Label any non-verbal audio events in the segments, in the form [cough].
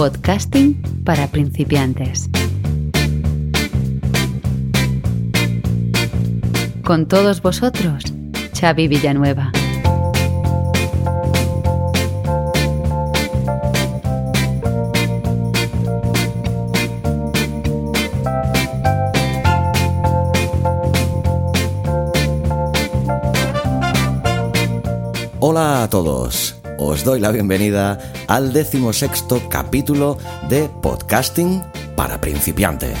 Podcasting para principiantes. Con todos vosotros, Xavi Villanueva. Hola a todos, os doy la bienvenida al decimosexto capítulo de Podcasting para principiantes.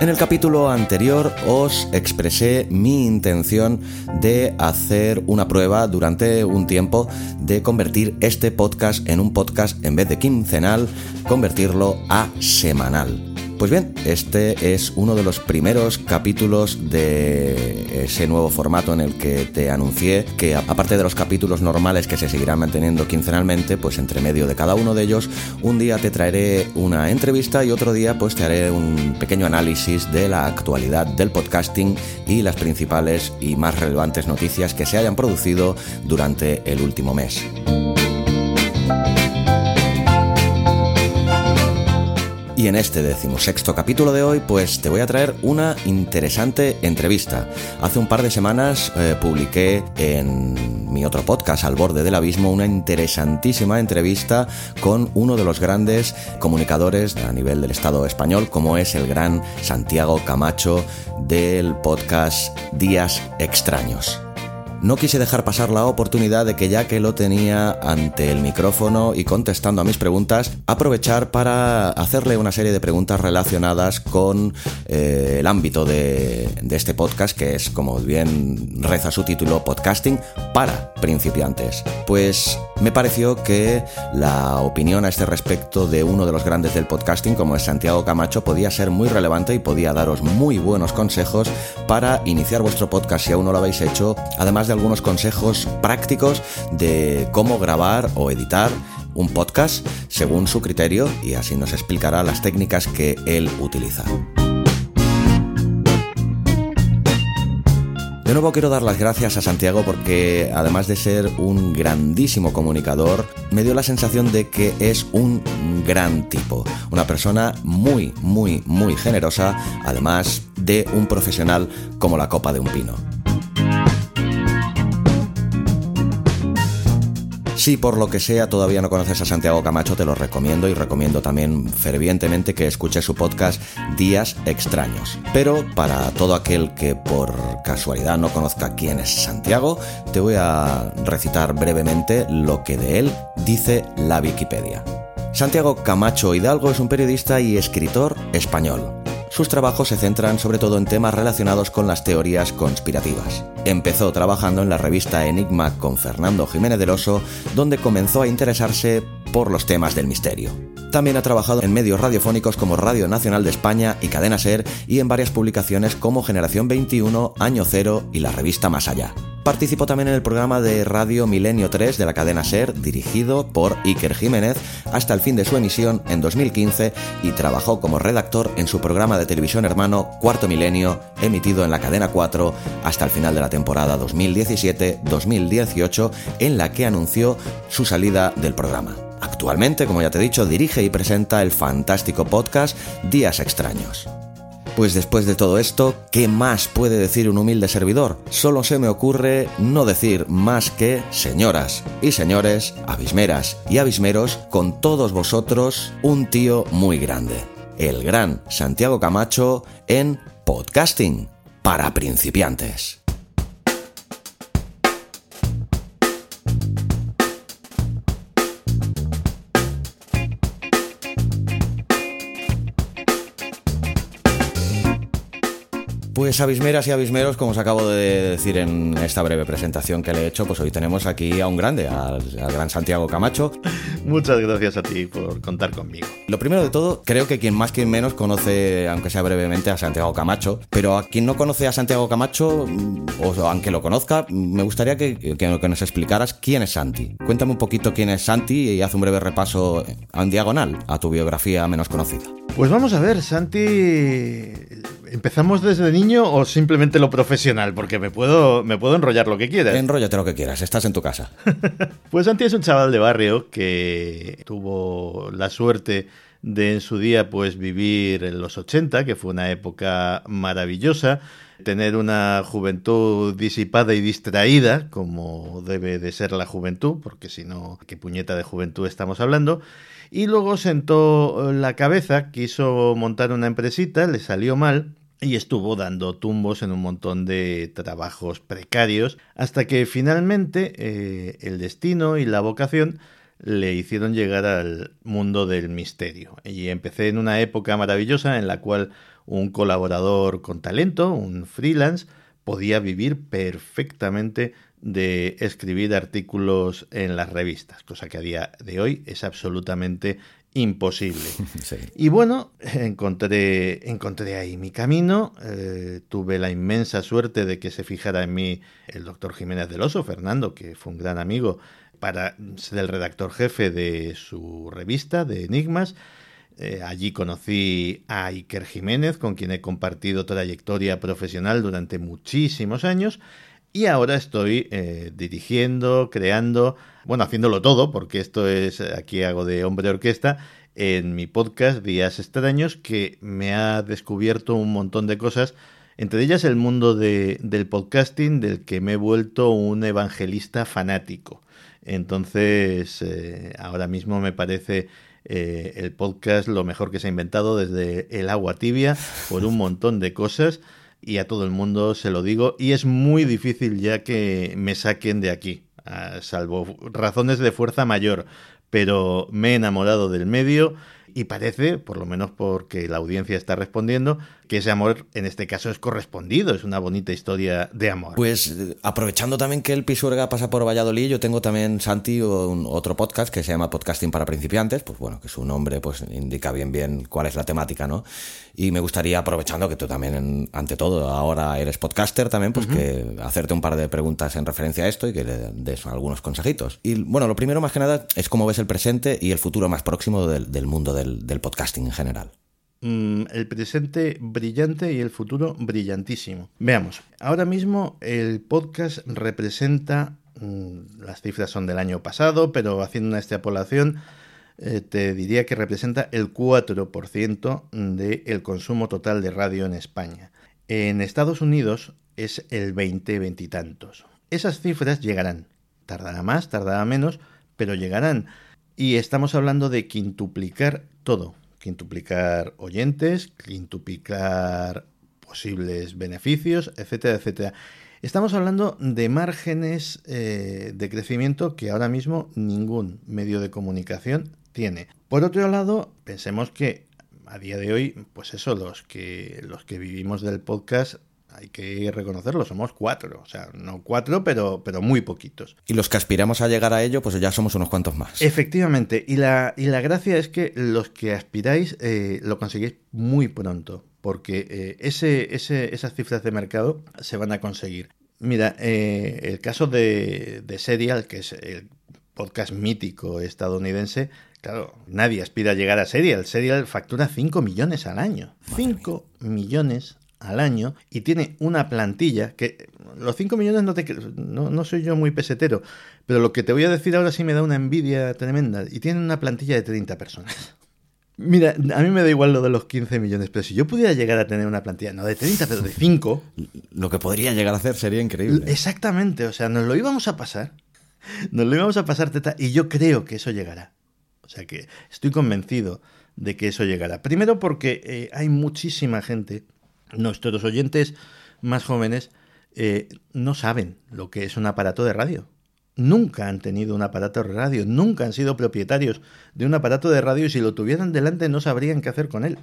En el capítulo anterior os expresé mi intención de hacer una prueba durante un tiempo de convertir este podcast en un podcast en vez de quincenal, convertirlo a semanal. Pues bien, este es uno de los primeros capítulos de ese nuevo formato en el que te anuncié que aparte de los capítulos normales que se seguirán manteniendo quincenalmente, pues entre medio de cada uno de ellos, un día te traeré una entrevista y otro día pues te haré un pequeño análisis de la actualidad del podcasting y las principales y más relevantes noticias que se hayan producido durante el último mes. Y en este decimosexto capítulo de hoy, pues te voy a traer una interesante entrevista. Hace un par de semanas eh, publiqué en mi otro podcast, Al borde del abismo, una interesantísima entrevista con uno de los grandes comunicadores a nivel del Estado español, como es el gran Santiago Camacho del podcast Días Extraños no quise dejar pasar la oportunidad de que ya que lo tenía ante el micrófono y contestando a mis preguntas, aprovechar para hacerle una serie de preguntas relacionadas con eh, el ámbito de, de este podcast, que es, como bien reza su título, podcasting para principiantes. Pues me pareció que la opinión a este respecto de uno de los grandes del podcasting, como es Santiago Camacho, podía ser muy relevante y podía daros muy buenos consejos para iniciar vuestro podcast si aún no lo habéis hecho, además de algunos consejos prácticos de cómo grabar o editar un podcast según su criterio y así nos explicará las técnicas que él utiliza. De nuevo quiero dar las gracias a Santiago porque además de ser un grandísimo comunicador, me dio la sensación de que es un gran tipo, una persona muy, muy, muy generosa, además de un profesional como la copa de un pino. Si por lo que sea todavía no conoces a Santiago Camacho, te lo recomiendo y recomiendo también fervientemente que escuches su podcast Días Extraños. Pero para todo aquel que por casualidad no conozca quién es Santiago, te voy a recitar brevemente lo que de él dice la Wikipedia. Santiago Camacho Hidalgo es un periodista y escritor español. Sus trabajos se centran sobre todo en temas relacionados con las teorías conspirativas. Empezó trabajando en la revista Enigma con Fernando Jiménez del Oso, donde comenzó a interesarse por los temas del misterio. También ha trabajado en medios radiofónicos como Radio Nacional de España y Cadena Ser y en varias publicaciones como Generación 21, Año Cero y la revista Más Allá. Participó también en el programa de Radio Milenio 3 de la cadena Ser, dirigido por Iker Jiménez, hasta el fin de su emisión en 2015 y trabajó como redactor en su programa de televisión hermano Cuarto Milenio, emitido en la cadena 4 hasta el final de la temporada 2017-2018, en la que anunció su salida del programa. Actualmente, como ya te he dicho, dirige y presenta el fantástico podcast Días Extraños. Pues después de todo esto, ¿qué más puede decir un humilde servidor? Solo se me ocurre no decir más que señoras y señores, abismeras y abismeros, con todos vosotros, un tío muy grande. El gran Santiago Camacho en podcasting para principiantes. Pues abismeras y abismeros, como os acabo de decir en esta breve presentación que le he hecho, pues hoy tenemos aquí a un grande, al, al, gran Santiago Camacho. Muchas gracias a ti por contar conmigo. Lo primero de todo, creo que quien más, quien menos conoce, aunque sea brevemente, a Santiago Camacho. Pero a quien no conoce a Santiago Camacho, o aunque lo conozca, me gustaría que, que, que nos explicaras quién es Santi. Cuéntame un poquito quién es Santi y haz un breve repaso en diagonal a tu biografía menos conocida. Pues vamos a ver, Santi ¿Empezamos desde niño o simplemente lo profesional? Porque me puedo, me puedo enrollar lo que quieras. Enróllate lo que quieras, estás en tu casa. [laughs] pues Santi es un chaval de barrio que tuvo la suerte de en su día pues vivir en los 80, que fue una época maravillosa, tener una juventud disipada y distraída, como debe de ser la juventud, porque si no, ¿qué puñeta de juventud estamos hablando? Y luego sentó la cabeza, quiso montar una empresita, le salió mal, y estuvo dando tumbos en un montón de trabajos precarios hasta que finalmente eh, el destino y la vocación le hicieron llegar al mundo del misterio. Y empecé en una época maravillosa en la cual un colaborador con talento, un freelance, podía vivir perfectamente de escribir artículos en las revistas, cosa que a día de hoy es absolutamente imposible. [laughs] Y bueno, encontré, encontré ahí mi camino, eh, tuve la inmensa suerte de que se fijara en mí el doctor Jiménez del Oso, Fernando, que fue un gran amigo para ser el redactor jefe de su revista de Enigmas. Eh, allí conocí a Iker Jiménez, con quien he compartido trayectoria profesional durante muchísimos años. Y ahora estoy eh, dirigiendo, creando, bueno, haciéndolo todo, porque esto es, aquí hago de hombre orquesta, en mi podcast Días Extraños, que me ha descubierto un montón de cosas, entre ellas el mundo del podcasting, del que me he vuelto un evangelista fanático. Entonces, eh, ahora mismo me parece eh, el podcast lo mejor que se ha inventado desde el agua tibia por un montón de cosas y a todo el mundo se lo digo y es muy difícil ya que me saquen de aquí, salvo razones de fuerza mayor, pero me he enamorado del medio y parece, por lo menos porque la audiencia está respondiendo, que ese amor en este caso es correspondido, es una bonita historia de amor. Pues eh, aprovechando también que el Pisuerga pasa por Valladolid, yo tengo también, Santi, un, otro podcast que se llama Podcasting para principiantes, pues bueno, que su nombre pues indica bien bien cuál es la temática, ¿no? Y me gustaría, aprovechando que tú también, ante todo, ahora eres podcaster también, pues que hacerte un par de preguntas en referencia a esto y que le des algunos consejitos. Y bueno, lo primero más que nada es cómo ves el presente y el futuro más próximo del, del mundo del, del podcasting en general. Mm, el presente brillante y el futuro brillantísimo. Veamos, ahora mismo el podcast representa, mm, las cifras son del año pasado, pero haciendo una extrapolación, eh, te diría que representa el 4% del consumo total de radio en España. En Estados Unidos es el 20, 20 y tantos. Esas cifras llegarán. Tardará más, tardará menos, pero llegarán. Y estamos hablando de quintuplicar todo quintuplicar oyentes, quintuplicar posibles beneficios, etcétera, etcétera. Estamos hablando de márgenes eh, de crecimiento que ahora mismo ningún medio de comunicación tiene. Por otro lado, pensemos que a día de hoy, pues eso, los que, los que vivimos del podcast hay que reconocerlo, somos cuatro, o sea, no cuatro, pero, pero muy poquitos. Y los que aspiramos a llegar a ello, pues ya somos unos cuantos más. Efectivamente, y la, y la gracia es que los que aspiráis eh, lo conseguís muy pronto, porque eh, ese, ese, esas cifras de mercado se van a conseguir. Mira, eh, el caso de, de Serial, que es el podcast mítico estadounidense, claro, nadie aspira a llegar a Serial. Serial factura 5 millones al año. 5 millones al año y tiene una plantilla que los 5 millones no, te, no, no, soy yo muy pesetero, pero lo que te voy a decir ahora sí me da una envidia tremenda y tiene una plantilla de 30 personas. Mira, a mí me da igual lo de los 15 millones, pero si yo pudiera llegar a tener una plantilla, no de 30, pero de 5... Lo que podría llegar a hacer sería increíble. Exactamente, o sea, nos lo íbamos a pasar. Nos lo íbamos a pasar, teta, y yo creo que eso llegará. O sea que estoy convencido de que eso llegará. Primero porque eh, hay muchísima gente nuestros oyentes más jóvenes eh, no saben lo que es un aparato de radio. Nunca han tenido un aparato de radio, nunca han sido propietarios de un aparato de radio y si lo tuvieran delante no sabrían qué hacer con él.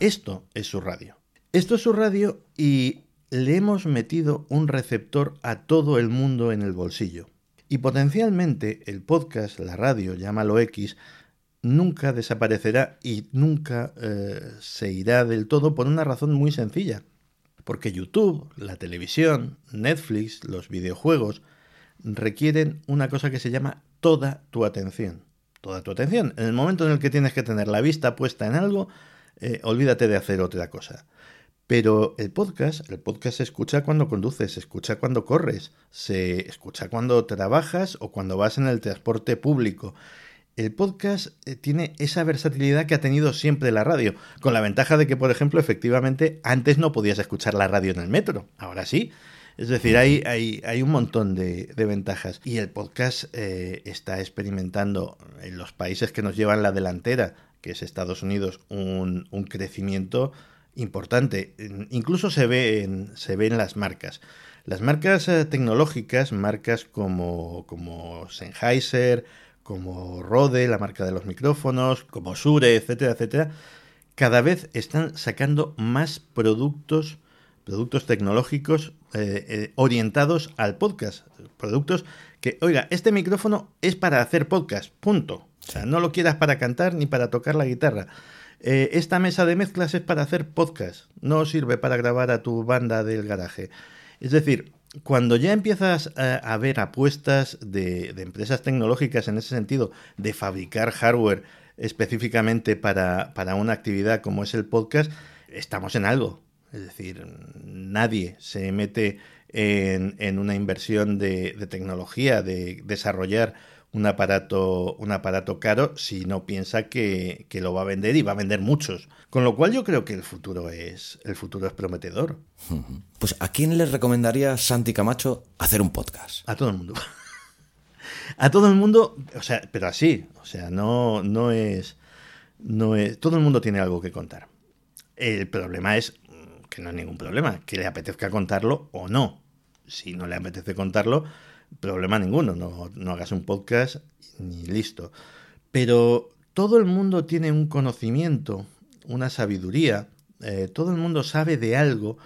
Esto es su radio. Esto es su radio y le hemos metido un receptor a todo el mundo en el bolsillo. Y potencialmente el podcast, la radio, llámalo X, nunca desaparecerá y nunca eh, se irá del todo por una razón muy sencilla. Porque YouTube, la televisión, Netflix, los videojuegos requieren una cosa que se llama toda tu atención. Toda tu atención. En el momento en el que tienes que tener la vista puesta en algo, eh, olvídate de hacer otra cosa. Pero el podcast, el podcast se escucha cuando conduces, se escucha cuando corres, se escucha cuando trabajas o cuando vas en el transporte público. El podcast eh, tiene esa versatilidad que ha tenido siempre la radio, con la ventaja de que, por ejemplo, efectivamente, antes no podías escuchar la radio en el metro, ahora sí. Es decir, hay, un montón de, ventajas. Y el podcast eh, está experimentando en los países que nos llevan la delantera, que es Estados Unidos, un, un crecimiento importante. Incluso se ve en, se ve en las marcas. Las marcas eh, tecnológicas, marcas como, como Sennheiser, como Rode, la marca de los micrófonos, como Sure, etcétera, etcétera, cada vez están sacando más productos, productos tecnológicos eh, eh, orientados al podcast. Productos que, oiga, este micrófono es para hacer podcast, punto. O sea, no lo quieras para cantar ni para tocar la guitarra. Eh, esta mesa de mezclas es para hacer podcast, no sirve para grabar a tu banda del garaje. Es decir, cuando ya empiezas a, ver apuestas de, empresas tecnológicas en ese sentido, de fabricar hardware específicamente para, una actividad como es el podcast, estamos en algo. Es decir, nadie se mete en, una inversión de tecnología, de desarrollar un aparato, un aparato caro si no piensa que, lo va a vender y va a vender muchos. Con lo cual yo creo que el futuro es, el futuro es prometedor. [laughs] Pues ¿a quién le recomendaría Santi Camacho hacer un podcast? A todo el mundo. [laughs] a todo el mundo, o sea, pero así, o sea, no, no es, no es, todo el mundo tiene algo que contar. El problema es que no hay ningún problema, que le apetezca contarlo o no. Si no le apetece contarlo, problema ninguno, no, hagas un podcast ni listo. Pero todo el mundo tiene un conocimiento, una sabiduría, eh, todo el mundo sabe de algo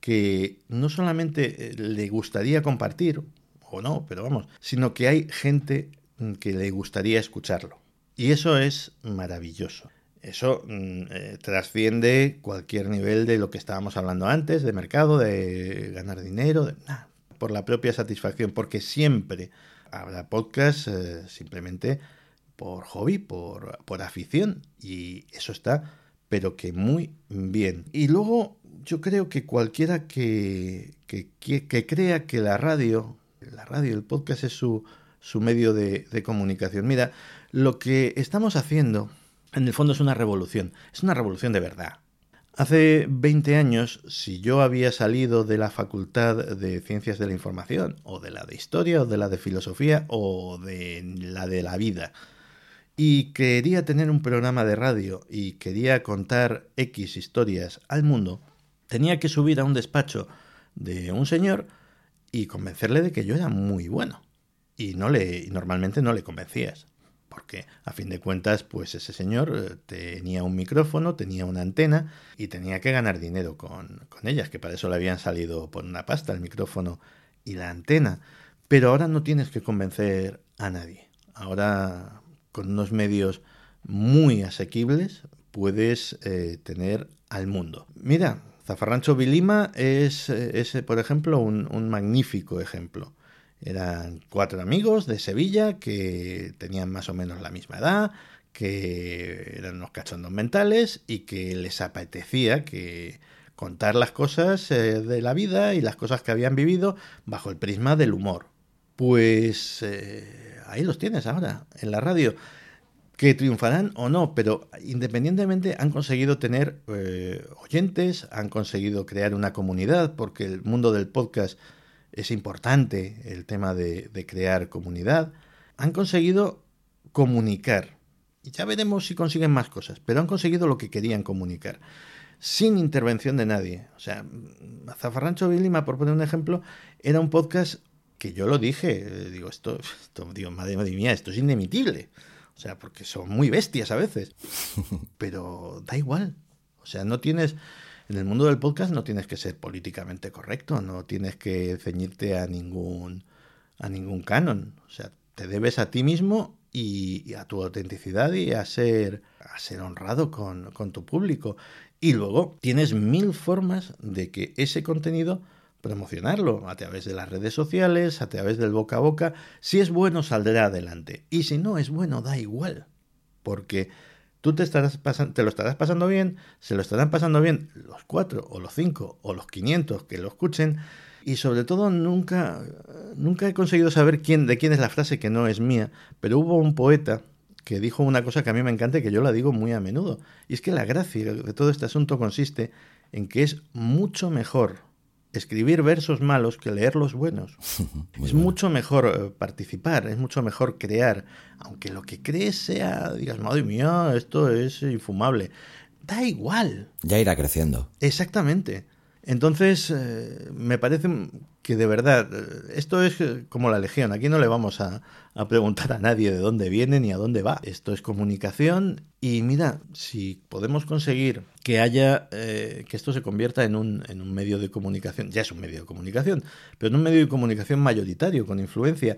que no solamente eh, le gustaría compartir, o no, pero vamos, sino que hay gente que le gustaría escucharlo. Y eso es maravilloso. Eso mm, eh, trasciende cualquier nivel de lo que estábamos hablando antes, de mercado, de ganar dinero, de nada por la propia satisfacción, porque siempre habrá podcast eh, simplemente por hobby, por, por afición, y eso está, pero que muy bien. Y luego yo creo que cualquiera que, que, que, crea que la radio, la radio, el podcast es su, su medio de, de comunicación. Mira, lo que estamos haciendo en el fondo es una revolución, es una revolución de verdad. Hace 20 años, si yo había salido de la Facultad de Ciencias de la Información, o de la de Historia, o de la de Filosofía, o de la de la vida, y quería tener un programa de radio y quería contar X historias al mundo, tenía que subir a un despacho de un señor y convencerle de que yo era muy bueno. Y no le, normalmente no le convencías porque a fin de cuentas, pues ese señor eh, tenía un micrófono, tenía una antena y tenía que ganar dinero con, ellas, que para eso le habían salido por una pasta el micrófono y la antena. Pero ahora no tienes que convencer a nadie. Ahora, con unos medios muy asequibles, puedes eh, tener al mundo. Mira, Zafarrancho Vilima es, es por ejemplo, un magnífico ejemplo. Eran cuatro amigos de Sevilla que tenían más o menos la misma edad, que eran unos cachondos mentales y que les apetecía que contar las cosas eh, de la vida y las cosas que habían vivido bajo el prisma del humor. Pues eh, ahí los tienes ahora, en la radio. Que triunfarán o no, pero independientemente han conseguido tener eh, oyentes, han conseguido crear una comunidad, porque el mundo del podcast es importante el tema de, crear comunidad, han conseguido comunicar. Y ya veremos si consiguen más cosas, pero han conseguido lo que querían comunicar, sin intervención de nadie. O sea, Zafarrancho Vilima, por poner un ejemplo, era un podcast que yo lo dije, eh, digo, esto, esto digo, madre, madre mía, esto es indemitible. O sea, porque son muy bestias a veces. [laughs] Pero da igual. O sea, no tienes en el mundo del podcast no tienes que ser políticamente correcto, no tienes que ceñirte a ningún, a ningún canon. O sea, te debes a ti mismo y, a tu autenticidad y a ser, a ser honrado con, con tu público. Y luego tienes mil formas de que ese contenido promocionarlo a través de las redes sociales, a través del boca a boca. Si es bueno, saldrá adelante. Y si no es bueno, da igual. Porque tú te, estarás te lo estarás pasando bien, se lo estarán pasando bien los cuatro o los cinco o los quinientos que lo escuchen y sobre todo nunca, nunca he conseguido saber quién, de quién es la frase que no es mía, pero hubo un poeta que dijo una cosa que a mí me encanta y que yo la digo muy a menudo. Y es que la gracia de todo este asunto consiste en que es mucho mejor escribir versos malos que leer los buenos. [laughs] es mucho mejor eh, participar, es mucho mejor crear, aunque lo que crees sea, digas, madre mía, esto es infumable. Da igual. Ya irá creciendo. Exactamente. Entonces, eh, me parece que de verdad, eh, esto es eh, como la Legión, aquí no le vamos a, preguntar a nadie de dónde viene ni a dónde va. Esto es comunicación y mira, si podemos conseguir que haya, que esto se convierta en un, en un medio de comunicación, ya es un medio de comunicación, pero en un medio de comunicación mayoritario, con influencia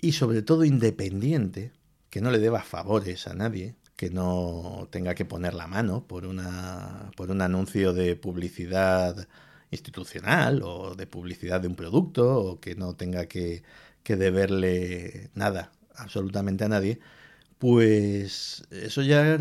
y sobre todo independiente, que no le deba favores a nadie, que no tenga que poner la mano por, una, por un anuncio de publicidad institucional o de publicidad de un producto o que no tenga que, que deberle nada absolutamente a nadie, pues eso ya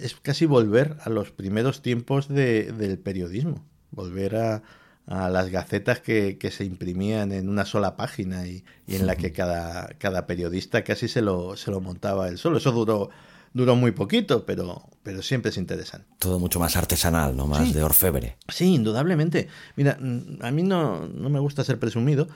es casi volver a los primeros tiempos de, del periodismo, volver a, a las gacetas que, que, se imprimían en una sola página y, y en la que cada, cada periodista casi se lo, se lo montaba él solo. Eso duró duró muy poquito, pero, pero siempre es interesante. Todo mucho más artesanal, ¿no? Más de orfebre. Sí, indudablemente. Mira, mm, a mí no, no me gusta ser presumido,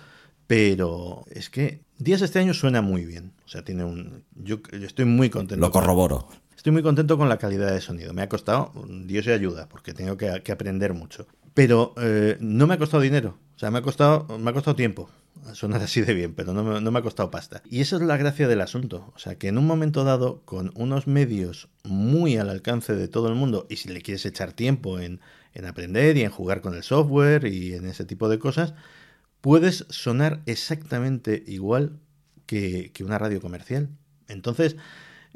pero es que Días este año suena muy bien. O sea, tiene un. Yo, estoy muy contento. Lo corroboro. estoy muy contento con la calidad de sonido. Me ha costado, Dios se ayuda, porque tengo que, que aprender mucho. Pero eh, no me ha costado dinero. O sea, me ha costado, me ha costado tiempo sonar así de bien, pero no me, no me, ha costado pasta. Y eso es la gracia del asunto. O sea, que en un momento dado, con unos medios muy al alcance de todo el mundo, y si le quieres echar tiempo en, en aprender y en jugar con el software y en ese tipo de cosas, puedes sonar exactamente igual que, que una radio comercial. Entonces,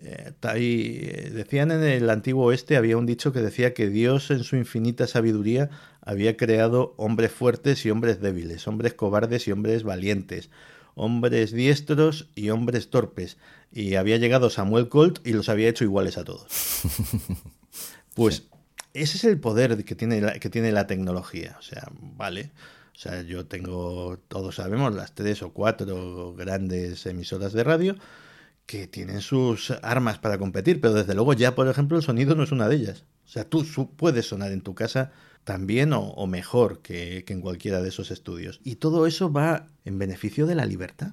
eh, eh, decían en el antiguo oeste, había un dicho que decía que Dios en su infinita sabiduría había creado hombres fuertes y hombres débiles, hombres cobardes y hombres valientes, hombres diestros y hombres torpes. Y había llegado Samuel Colt y los había hecho iguales a todos. [laughs] Pues ese es el poder que tiene, la, que tiene la tecnología. O sea, vale. O sea, yo tengo, todos sabemos, las tres o cuatro grandes emisoras de radio que tienen sus armas para competir, pero desde luego ya, por ejemplo, el sonido no es una de ellas. O sea, tú puedes sonar en tu casa también o, mejor que, en cualquiera de esos estudios. Y todo eso va en beneficio de la libertad,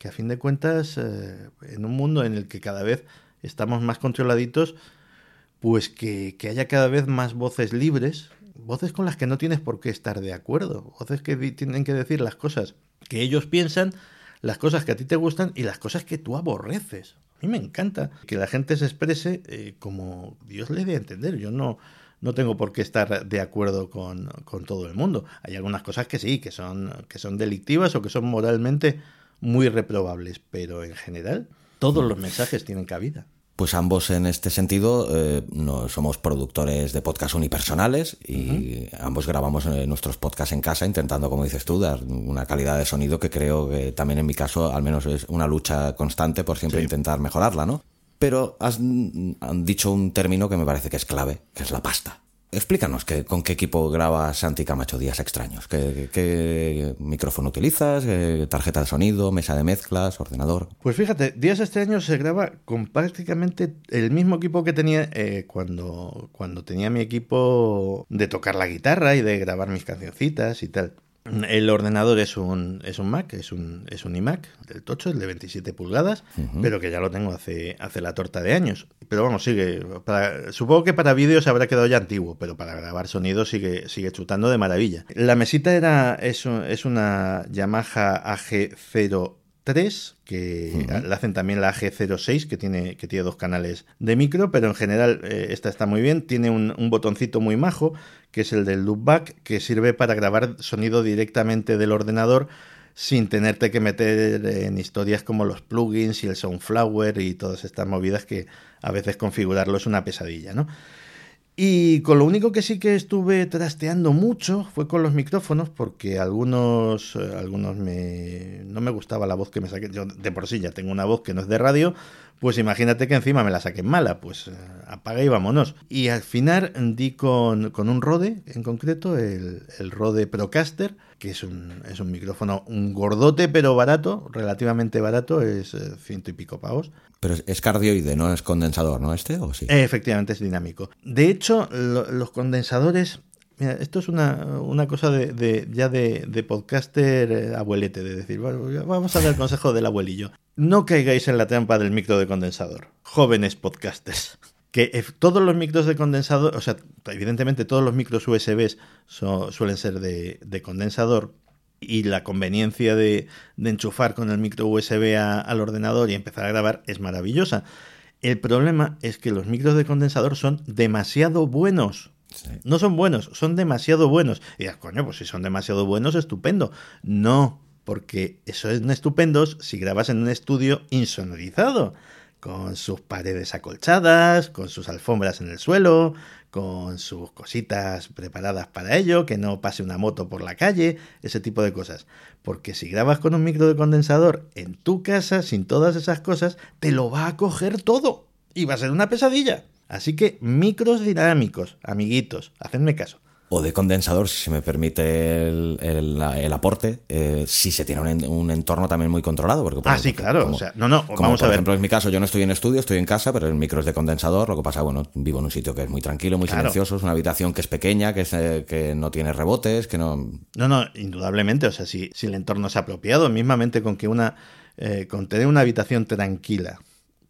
que a fin de cuentas, eh, en un mundo en el que cada vez estamos más controladitos, pues que, que haya cada vez más voces libres, voces con las que no tienes por qué estar de acuerdo, voces que tienen que decir las cosas que ellos piensan las cosas que a ti te gustan y las cosas que tú aborreces. A mí me encanta que la gente se exprese eh, como Dios le dé a entender. Yo no, no tengo por qué estar de acuerdo con, con, todo el mundo. Hay algunas cosas que sí, que son, que son delictivas o que son moralmente muy reprobables, pero en general todos los mensajes tienen cabida. Pues ambos en este sentido eh, no, somos productores de podcast unipersonales y ambos grabamos eh, nuestros podcasts en casa intentando, como dices tú, dar una calidad de sonido que creo que también en mi caso al menos es una lucha constante por siempre intentar mejorarla, ¿no? Pero has han dicho un término que me parece que es clave, que es la pasta. Explícanos que, con qué equipo graba Santi Camacho Días Extraños. ¿Qué, micrófono utilizas? ¿Tarjeta de sonido? ¿Mesa de mezclas? ¿Ordenador? Pues fíjate, Días Extraños se graba con prácticamente el mismo equipo que tenía eh, cuando, cuando tenía mi equipo de tocar la guitarra y de grabar mis cancioncitas y tal. El ordenador es un, es un Mac, es un, es un iMac del tocho, el de 27 pulgadas, pero que ya lo tengo hace, hace la torta de años. Pero vamos, sigue. supongo que para vídeos habrá quedado ya antiguo, pero para grabar sonido sigue, sigue chutando de maravilla. La mesita era, es, es una Yamaha AG0 3, que la hacen también la AG06, que tiene, que tiene dos canales de micro, pero en general eh, esta está muy bien. Tiene un, botoncito muy majo, que es el del loopback, que sirve para grabar sonido directamente del ordenador sin tenerte que meter en historias como los plugins y el Soundflower y todas estas movidas que a veces configurarlo es una pesadilla, ¿no? Y con lo único que sí que estuve trasteando mucho fue con los micrófonos, porque algunos, eh, algunos me, no me gustaba la voz que me saqué. Yo de por sí ya tengo una voz que no es de radio, Pues imagínate que encima me la saquen mala, pues eh, apaga y vámonos. Y al final di con, un Rode, en concreto, el, el, Rode Procaster, que es un, es un micrófono, un gordote pero barato, relativamente barato, es eh, ciento y pico pavos. Pero es cardioide, no es condensador, ¿no? ¿Este o sí? efectivamente, es dinámico. De hecho, los condensadores Mira, esto es una, una cosa de, ya de, de, podcaster eh, abuelete, de decir, vamos a dar el consejo del abuelillo. No caigáis en la trampa del micro de condensador, jóvenes podcasters. Que todos los micros de condensador, o sea, evidentemente todos los micros USBs suelen ser de, de, condensador y la conveniencia de, de, enchufar con el micro USB al ordenador y empezar a grabar es maravillosa. El problema es que los micros de condensador son demasiado buenos no son buenos, son demasiado buenos. Y dices, coño, pues si son demasiado buenos, estupendo. No, porque eso es estupendos si grabas en un estudio insonorizado, con sus paredes acolchadas, con sus alfombras en el suelo, con sus cositas preparadas para ello, que no pase una moto por la calle, ese tipo de cosas. Porque si grabas con un micro de condensador en tu casa, sin todas esas cosas, te lo va a coger todo y va a ser una pesadilla. Así que micros dinámicos, amiguitos, hacedme caso. O de condensador, si se me permite el, aporte, eh, si se tiene un, entorno también muy controlado. Porque, ah, sí, claro. o sea, no, no, vamos a ver. Por ejemplo, en mi caso, yo no estoy en estudio, estoy en casa, pero el micro es de condensador. Lo que pasa, bueno, vivo en un sitio que es muy tranquilo, muy silencioso, es una habitación que es pequeña, que, eh, que no tiene rebotes, que no. No, no, indudablemente. O sea, si, si el entorno es apropiado, mismamente con que una. Eh, con tener una habitación tranquila,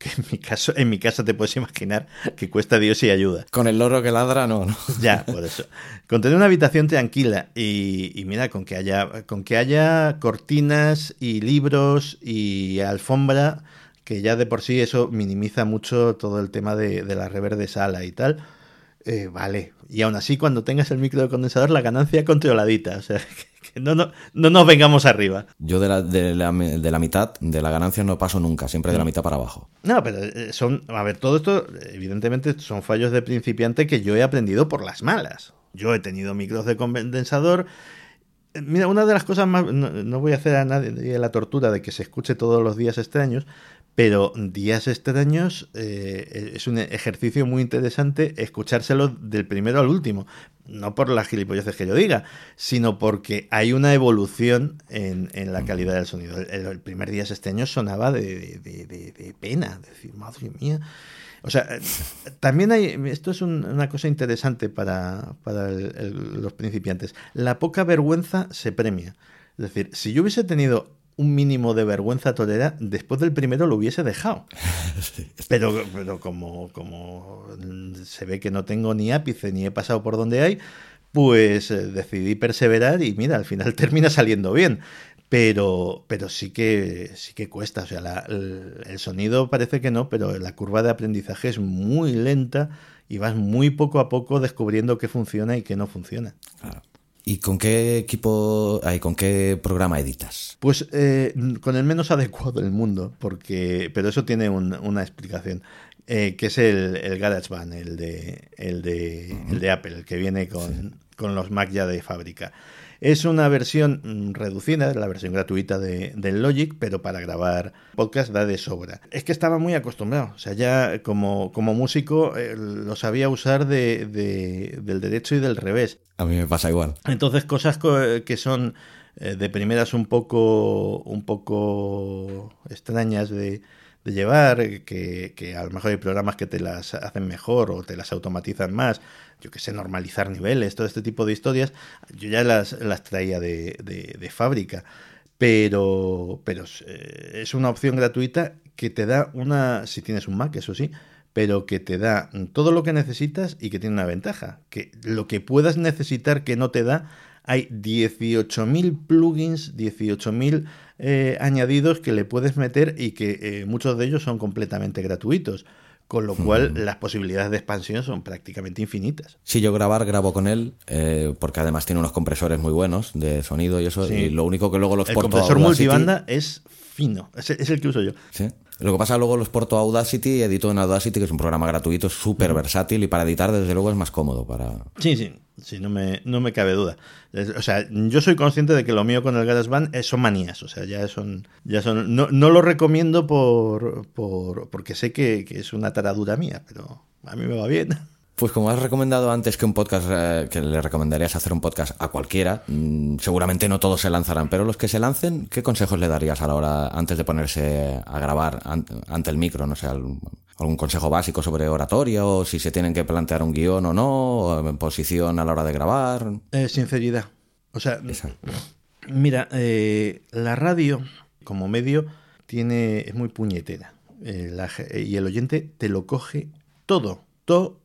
que en mi caso, en mi casa te puedes imaginar que cuesta Dios y ayuda. Con el loro que ladra, no, no. [laughs] Ya, por eso. Con tener una habitación tranquila y, mira, con que haya, con que haya cortinas y libros y alfombra, que ya de por sí eso minimiza mucho todo el tema de, la rever de sala y tal. Eh, vale. Y aún así, cuando tengas el micro de condensador, la ganancia controladita. O sea, [laughs] [laughs] no, no, no nos vengamos arriba. Yo de la, de, la, de la mitad, de la ganancia no paso nunca, siempre de la mm. mitad para abajo. No, pero eh, son, a ver, todo esto, evidentemente, son fallos de principiante que yo he aprendido por las malas. Yo he tenido micros de condensador. Mira, una de las cosas más. No, no voy a hacer a nadie la tortura de que se escuche todos los días extraños, pero días extraños eh, es un ejercicio muy interesante escuchárselo del primero al último. No por las gilipolleces que yo diga, sino porque hay una evolución en, la calidad del sonido. El, primer Días extraños sonaba de, de, pena, decir, madre mía. O sea, también hay, esto es una cosa interesante para, para los principiantes. La poca vergüenza se premia. Es decir, si yo hubiese tenido un mínimo de vergüenza tolera, después del primero lo hubiese dejado. [laughs] Pero, pero como, como se ve que no tengo ni ápice ni he pasado por donde hay, pues eh, decidí perseverar y mira, al final [laughs] termina saliendo bien. Pero, pero sí que sí que cuesta. O sea, el, sonido parece que no, pero la curva de aprendizaje es muy lenta y vas muy poco a poco descubriendo qué funciona y qué no funciona. Claro. ¿Y con qué equipo, hay, con qué programa editas? Pues eh, con el menos adecuado del mundo, porque, pero eso tiene una explicación, eh, que es el, el GarageBand, el de, el de, el de Apple, el que viene con, con los Mac ya de fábrica. Es una versión mm, reducida, la versión gratuita de, del Logic, pero para grabar podcast da de sobra. Es que estaba muy acostumbrado, o sea, ya como, como músico eh, lo sabía usar de, del derecho y del revés. A mí me pasa igual. Entonces, cosas que son eh, de primeras un poco, un poco extrañas de, de llevar, que, que, a lo mejor hay programas que te las hacen mejor o te las automatizan más, yo que sé, normalizar niveles, todo este tipo de historias, yo ya las, las traía de, de, fábrica. Pero, pero eh, es una opción gratuita que te da una, si tienes un Mac, eso sí, pero que te da todo lo que necesitas y que tiene una ventaja, que lo que puedas necesitar que no te da, hay 18.000 plugins, 18.000 eh, añadidos que le puedes meter y que eh, muchos de ellos son completamente gratuitos con lo cual las posibilidades de expansión son prácticamente infinitas. Si yo grabar, grabo con él, eh, porque además tiene unos compresores muy buenos de sonido y eso, y lo único que luego lo exporto El compresor multibanda es fino. Es, es el que uso yo. Sí. Lo que pasa luego los porto a Audacity, edito en Audacity, que es un programa gratuito, súper versátil y para editar desde luego es más cómodo. para Sí, sí, sí, no me, no me cabe duda. O sea, yo soy consciente de que lo mío con el GarageBand son manías, o sea, ya son... Ya son no, no lo recomiendo por, por porque sé que, que es una taradura mía, pero a mí me va bien. Pues como has recomendado antes que un podcast, eh, que le recomendarías hacer un podcast a cualquiera, mm, seguramente no todos se lanzarán, pero los que se lancen, ¿qué consejos le darías a la hora, antes de ponerse a grabar an- ante el micro? No sé, algún, algún consejo básico sobre oratoria o si se tienen que plantear un guion o no, o en posición a la hora de grabar. Eh, sinceridad. O sea. Mira, eh, la radio como medio tiene es muy puñetera Eh, la y el oyente te lo coge todo, todo.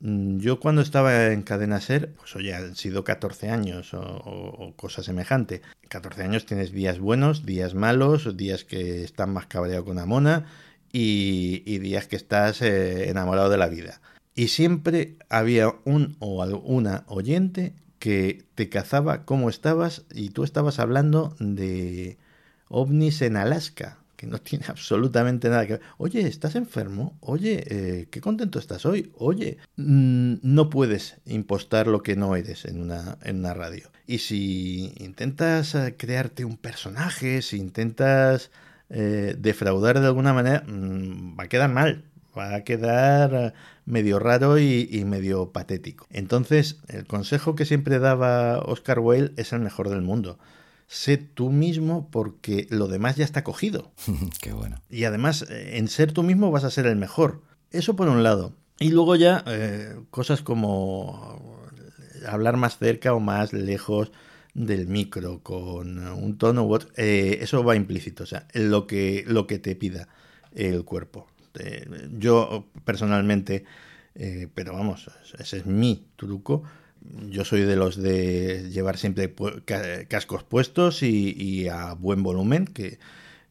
Mm, Yo cuando estaba en Cadena Ser, pues oye, han sido 14 años o, cosa semejante. 14 años tienes días buenos, días malos, días que estás más cabreado con una mona y, y días que estás eh, enamorado de la vida. Y siempre había un o alguna oyente que te cazaba cómo estabas y tú estabas hablando de ovnis en Alaska, que no tiene [laughs] absolutamente nada que ver. Oye, ¿estás enfermo? Oye, eh, qué contento estás hoy. Oye, mm, no puedes impostar lo que no eres en una, en una radio. Y si intentas eh, crearte un personaje, si intentas eh, defraudar de alguna manera, mm, va a quedar mal. Va a quedar medio raro y, y medio patético. Entonces, el consejo que siempre daba Oscar Wilde es el mejor del mundo. Sé tú mismo porque lo demás ya está cogido. [laughs] Qué bueno. Y además, eh, en ser tú mismo vas a ser el mejor. Eso por un lado. Y luego ya eh, cosas como hablar más cerca o más lejos del micro con un tono u otro. eh, eso va implícito. O sea, lo que, lo que te pida el cuerpo. Eh, yo personalmente, eh, pero vamos, ese es mi truco. Yo soy de los de llevar siempre cascos puestos y, a buen volumen, que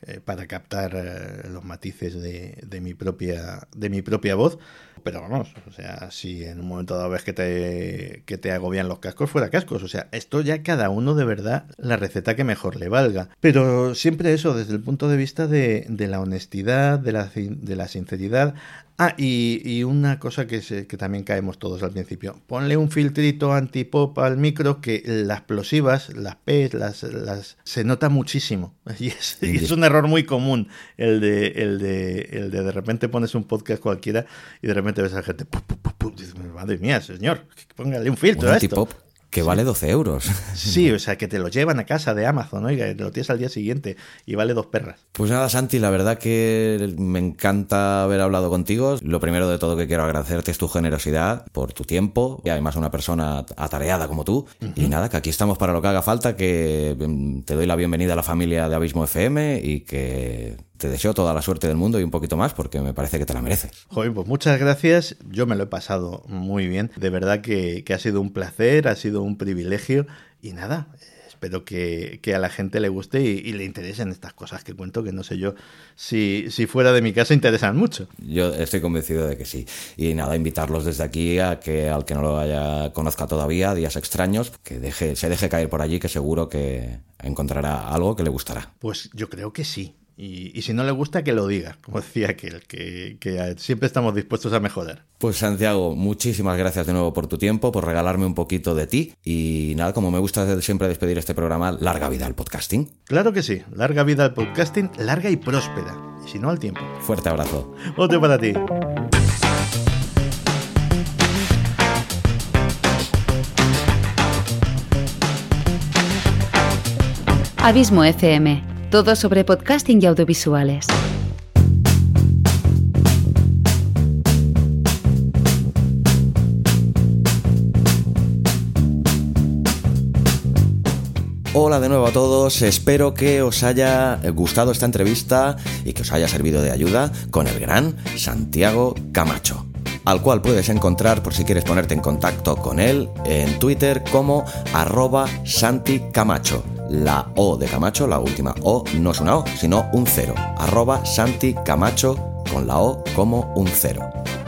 eh, para captar eh, los matices de, de mi propia de mi propia voz. Pero vamos, o sea, si en un momento dado ves que te, que te agobian los cascos, fuera cascos. O sea, esto ya cada uno de verdad la receta que mejor le valga. Pero siempre eso desde el punto de vista de, de la honestidad, de la, de la sinceridad. Ah, y, y una cosa que, se- que también caemos todos al principio. Ponle un filtrito antipop al micro que las explosivas, las P's, las, las se nota muchísimo. [laughs] Y es, y es un error muy común el de, el de el de de repente pones un podcast cualquiera y de repente ves a la gente. pu, pu, pu, pu, dices, madre mía, señor, póngale un filtro Un a esto. antipop que vale 12 euros. Sí, o sea, que te lo llevan a casa de Amazon, oiga, y te lo tienes al día siguiente y vale dos perras. Pues nada, Santi, la verdad que me encanta haber hablado contigo. Lo primero de todo que quiero agradecerte es tu generosidad por tu tiempo y además una persona atareada como tú. Y nada, que aquí estamos para lo que haga falta, que mm, te doy la bienvenida a la familia de Abismo FM y que te deseo toda la suerte del mundo y un poquito más porque me parece que te la mereces. Joder, pues muchas gracias. Yo me lo he pasado muy bien. De verdad que, que ha sido un placer, ha sido un privilegio. Y nada, espero que, que a la gente le guste y, y le interesen estas cosas que cuento, que no sé yo si, si fuera de mi casa interesan mucho. Yo estoy convencido de que sí. Y nada, invitarlos desde aquí a que al que no lo haya conozca todavía, Días Extraños, que deje, se deje caer por allí, que seguro que encontrará algo que le gustará. Pues yo creo que sí. Y, y si no le gusta, que lo diga. Como decía aquel, que, que siempre estamos dispuestos a mejorar. Pues Santiago, muchísimas gracias de nuevo por tu tiempo, por regalarme un poquito de ti. Y nada, como me gusta siempre despedir este programa, larga vida al podcasting. Claro que sí. Larga vida al podcasting, larga y próspera. Y si no, al tiempo. Fuerte abrazo. Otro para ti. Abismo FM. Todo sobre podcasting y audiovisuales. Hola de nuevo a todos, espero que os haya gustado esta entrevista y que os haya servido de ayuda con el gran Santiago Camacho, al cual puedes encontrar por si quieres ponerte en contacto con él en Twitter como arroba Santi Camacho. La O de Camacho, la última O, no es una O, sino un cero. Arroba Santi Camacho con la O como un cero.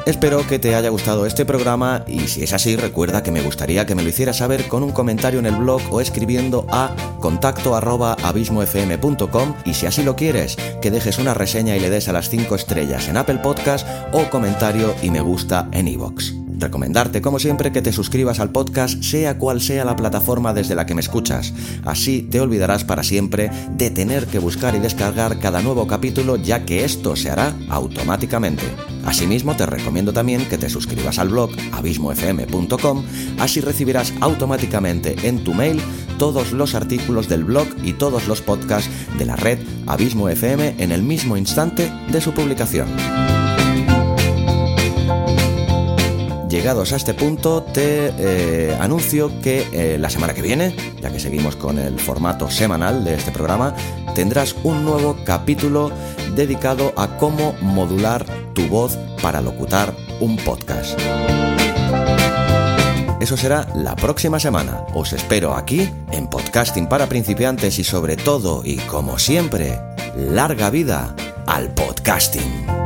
Espero que te haya gustado este programa y si es así recuerda que me gustaría que me lo hicieras saber con un comentario en el blog o escribiendo a contacto arroba abismofm.com y si así lo quieres que dejes una reseña y le des a las 5 estrellas en Apple Podcast o comentario y me gusta en iVoox. Recomendarte, como siempre, que te suscribas al podcast, sea cual sea la plataforma desde la que me escuchas. Así te olvidarás para siempre de tener que buscar y descargar cada nuevo capítulo, ya que esto se hará automáticamente. Asimismo, te recomiendo también que te suscribas al blog abismofm.com, así recibirás automáticamente en tu mail todos los artículos del blog y todos los podcasts de la red Abismo FM en el mismo instante de su publicación. Llegados a este punto, te eh, anuncio que eh, la semana que viene, ya que seguimos con el formato semanal de este programa, tendrás un nuevo capítulo dedicado a cómo modular tu voz para locutar un podcast. Eso será la próxima semana. Os espero aquí en Podcasting para principiantes y sobre todo, y como siempre, larga vida al podcasting.